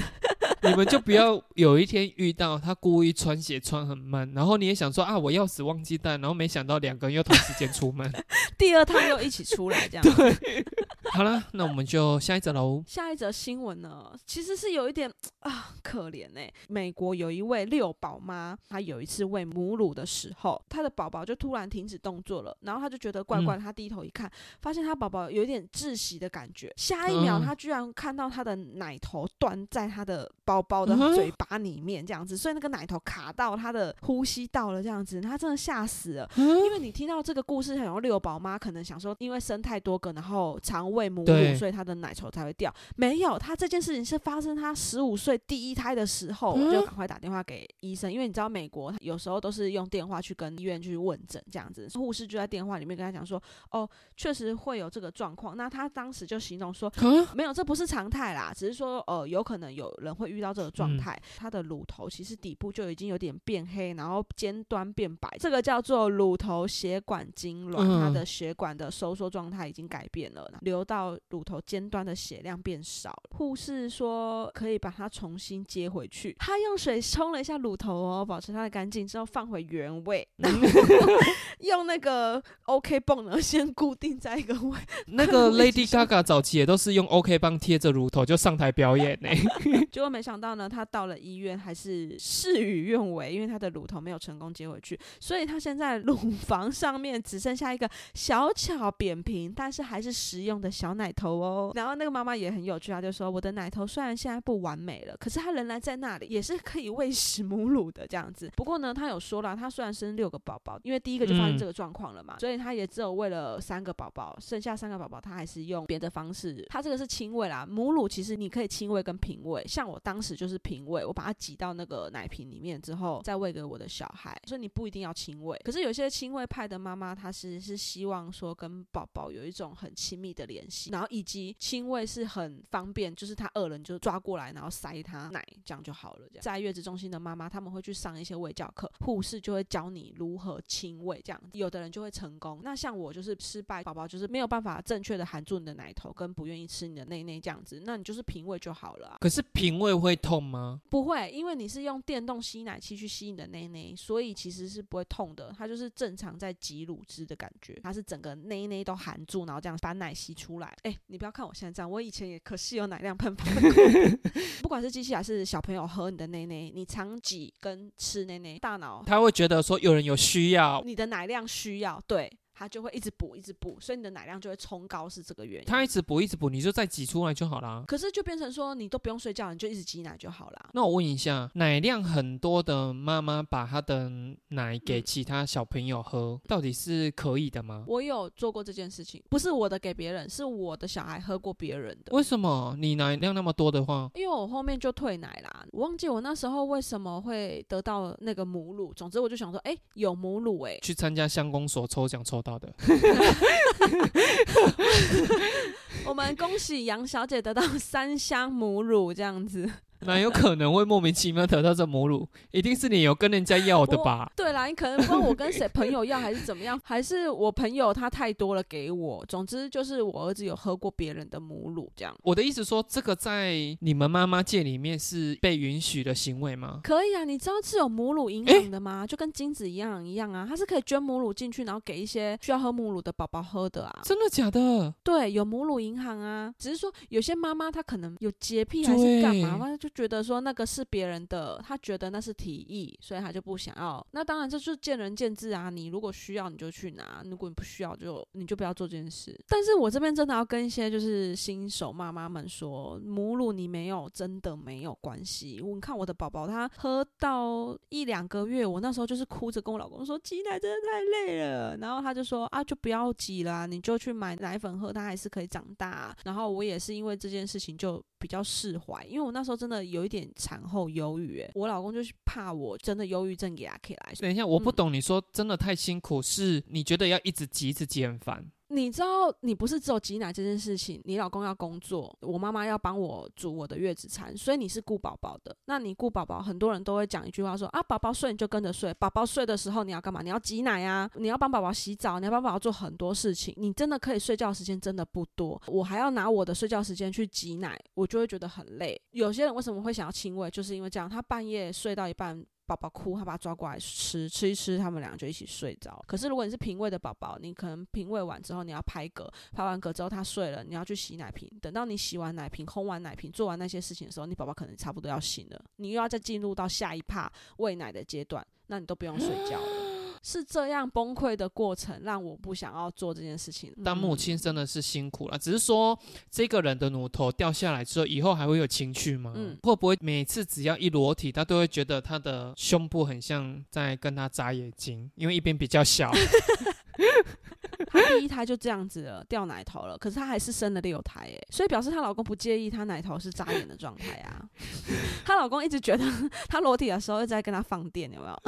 你们就不要有一天遇到他故意穿鞋穿很慢，然后你也想说啊，我钥匙忘记带，然后没想到两个人又同时间出门，第二趟又一起出来这样。对，好了，那我们就下一则喽。下一则新闻呢，其实是有一点啊可怜呢。美国有一位六宝妈，她有一次喂母乳的时候，她的宝宝就突然停止动作了，然后她就觉得怪怪，她低头一看，发现她宝宝有一点窒息的感觉，下一秒她居然看到她的奶头断在她的宝。包包的嘴巴里面这样子，所以那个奶头卡到他的呼吸道了，这样子，他真的吓死了。因为你听到这个故事，很多六宝妈可能想说，因为生太多个，然后肠胃母乳，所以他的奶头才会掉。没有，他这件事情是发生他十五岁第一胎的时候，我就赶快打电话给医生，因为你知道美国有时候都是用电话去跟医院去问诊这样子，护士就在电话里面跟他讲说，哦，确实会有这个状况。那他当时就形容说，没有，这不是常态啦，只是说，呃，有可能有人会遇。到这个状态，它的乳头其实底部就已经有点变黑，然后尖端变白，这个叫做乳头血管痉挛，它的血管的收缩状态已经改变了，流到乳头尖端的血量变少。护士说可以把它重新接回去，他用水冲了一下乳头哦，保持它的干净之后放回原位，用那个 OK 泵呢先固定在一个位。那个 Lady Gaga 早期也都是用 OK 泵贴着乳头就上台表演呢，结果没想。想到呢，他到了医院还是事与愿违，因为他的乳头没有成功接回去，所以他现在乳房上面只剩下一个小巧扁平，但是还是实用的小奶头哦。然后那个妈妈也很有趣，她就说：“我的奶头虽然现在不完美了，可是它仍然在那里，也是可以喂食母乳的这样子。不过呢，她有说了，她虽然生六个宝宝，因为第一个就发生这个状况了嘛，所以她也只有喂了三个宝宝，剩下三个宝宝她还是用别的方式。她这个是亲喂啦，母乳其实你可以亲喂跟平喂，像我当。当时就是平喂，我把它挤到那个奶瓶里面之后，再喂给我的小孩。所以你不一定要亲喂，可是有些亲喂派的妈妈，她是是希望说跟宝宝有一种很亲密的联系，然后以及亲喂是很方便，就是他饿了你就抓过来，然后塞他奶，这样就好了。在月子中心的妈妈，他们会去上一些喂教课，护士就会教你如何亲喂，这样有的人就会成功。那像我就是失败，宝宝就是没有办法正确的含住你的奶头，跟不愿意吃你的内内这样子，那你就是平喂就好了。可是平喂会。会痛吗？不会，因为你是用电动吸奶器去吸你的内内，所以其实是不会痛的。它就是正常在挤乳汁的感觉，它是整个内内都含住，然后这样把奶吸出来。哎，你不要看我现在这样，我以前也可是有奶量喷发。不管是机器还是小朋友喝你的内内，你常挤跟吃内内，大脑他会觉得说有人有需要，你的奶量需要对。它就会一直补，一直补，所以你的奶量就会冲高，是这个原因。它一直补，一直补，你就再挤出来就好啦。可是就变成说，你都不用睡觉，你就一直挤奶就好啦。那我问一下，奶量很多的妈妈把她的奶给其他小朋友喝，到底是可以的吗？我有做过这件事情，不是我的给别人，是我的小孩喝过别人的。为什么你奶量那么多的话？因为我后面就退奶啦。我忘记我那时候为什么会得到那个母乳。总之我就想说，哎，有母乳哎，去参加相公所抽奖抽到的。我们恭喜杨小姐得到三箱母乳，这样子。哪有可能会莫名其妙得到这母乳？一定是你有跟人家要的吧？对啦，你可能问我跟谁朋友要，还是怎么样？还是我朋友他太多了给我。总之就是我儿子有喝过别人的母乳，这样。我的意思说，这个在你们妈妈界里面是被允许的行为吗？可以啊，你知道是有母乳银行的吗？就跟精子一样一样啊，它是可以捐母乳进去，然后给一些需要喝母乳的宝宝喝的啊。真的假的？对，有母乳银行啊。只是说有些妈妈她可能有洁癖还是干嘛，就。觉得说那个是别人的，他觉得那是提议，所以他就不想要。那当然这就是见仁见智啊，你如果需要你就去拿，如果你不需要就你就不要做这件事。但是我这边真的要跟一些就是新手妈妈们说，母乳你没有真的没有关系。我看我的宝宝他喝到一两个月，我那时候就是哭着跟我老公说挤奶真的太累了，然后他就说啊就不要挤啦，你就去买奶粉喝，他还是可以长大。然后我也是因为这件事情就比较释怀，因为我那时候真的有一点产后忧郁，哎，我老公就是怕我真的忧郁症给他起来。等一下，我不懂你说真的太辛苦，是你觉得要一直急一直挤很烦？你知道，你不是只有挤奶这件事情，你老公要工作，我妈妈要帮我煮我的月子餐，所以你是顾宝宝的。那你顾宝宝，很多人都会讲一句话说啊，宝宝睡你就跟着睡，宝宝睡的时候你要干嘛？你要挤奶啊，你要帮宝宝洗澡，你要帮宝宝做很多事情。你真的可以睡觉时间真的不多，我还要拿我的睡觉时间去挤奶，我就会觉得很累。有些人为什么会想要亲喂，就是因为这样，他半夜睡到一半。宝宝哭，他把他抓过来吃，吃一吃，他们俩就一起睡着。可是如果你是平喂的宝宝，你可能平喂完之后，你要拍嗝，拍完嗝之后他睡了，你要去洗奶瓶。等到你洗完奶瓶、烘完奶瓶、做完那些事情的时候，你宝宝可能差不多要醒了，你又要再进入到下一趴喂奶的阶段，那你都不用睡觉了。是这样崩溃的过程，让我不想要做这件事情。当母亲真的是辛苦了，只是说这个人的乳头掉下来之后，以后还会有情趣吗？嗯，会不会每次只要一裸体，他都会觉得他的胸部很像在跟他眨眼睛，因为一边比较小。第一胎就这样子了，掉奶头了，可是她还是生了六胎，哎，所以表示她老公不介意她奶头是扎眼的状态啊。她老公一直觉得她裸体的时候一直在跟她放电，有没有？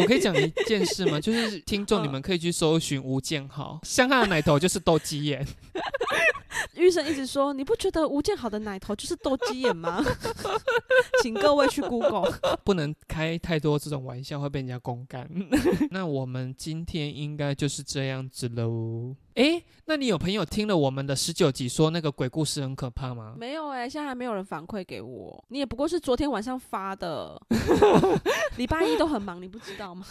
我可以讲一件事吗？就是听众你们可以去搜寻吴建豪，像他的奶头就是斗鸡眼。医生一直说，你不觉得吴建豪的奶头就是斗鸡眼吗？请各位去 Google，不能开太多这种玩笑，会被人家公干。那我们今天应该就是这样子喽。哎，那你有朋友听了我们的十九集说那个鬼故事很可怕吗？没有哎，现在还没有人反馈给我。你也不过是昨天晚上发的，礼拜一都很忙，你不知道吗？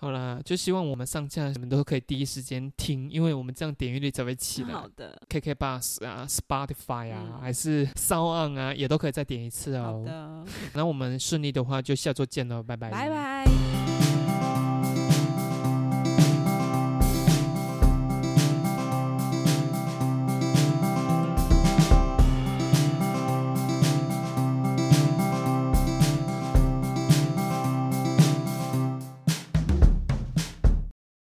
好啦，就希望我们上架你们都可以第一时间听，因为我们这样点阅率才会起来。好的，KK Bus 啊，Spotify 啊，还是 Sound 啊，也都可以再点一次哦。好的，那我们顺利的话就下周见喽，拜拜。拜拜。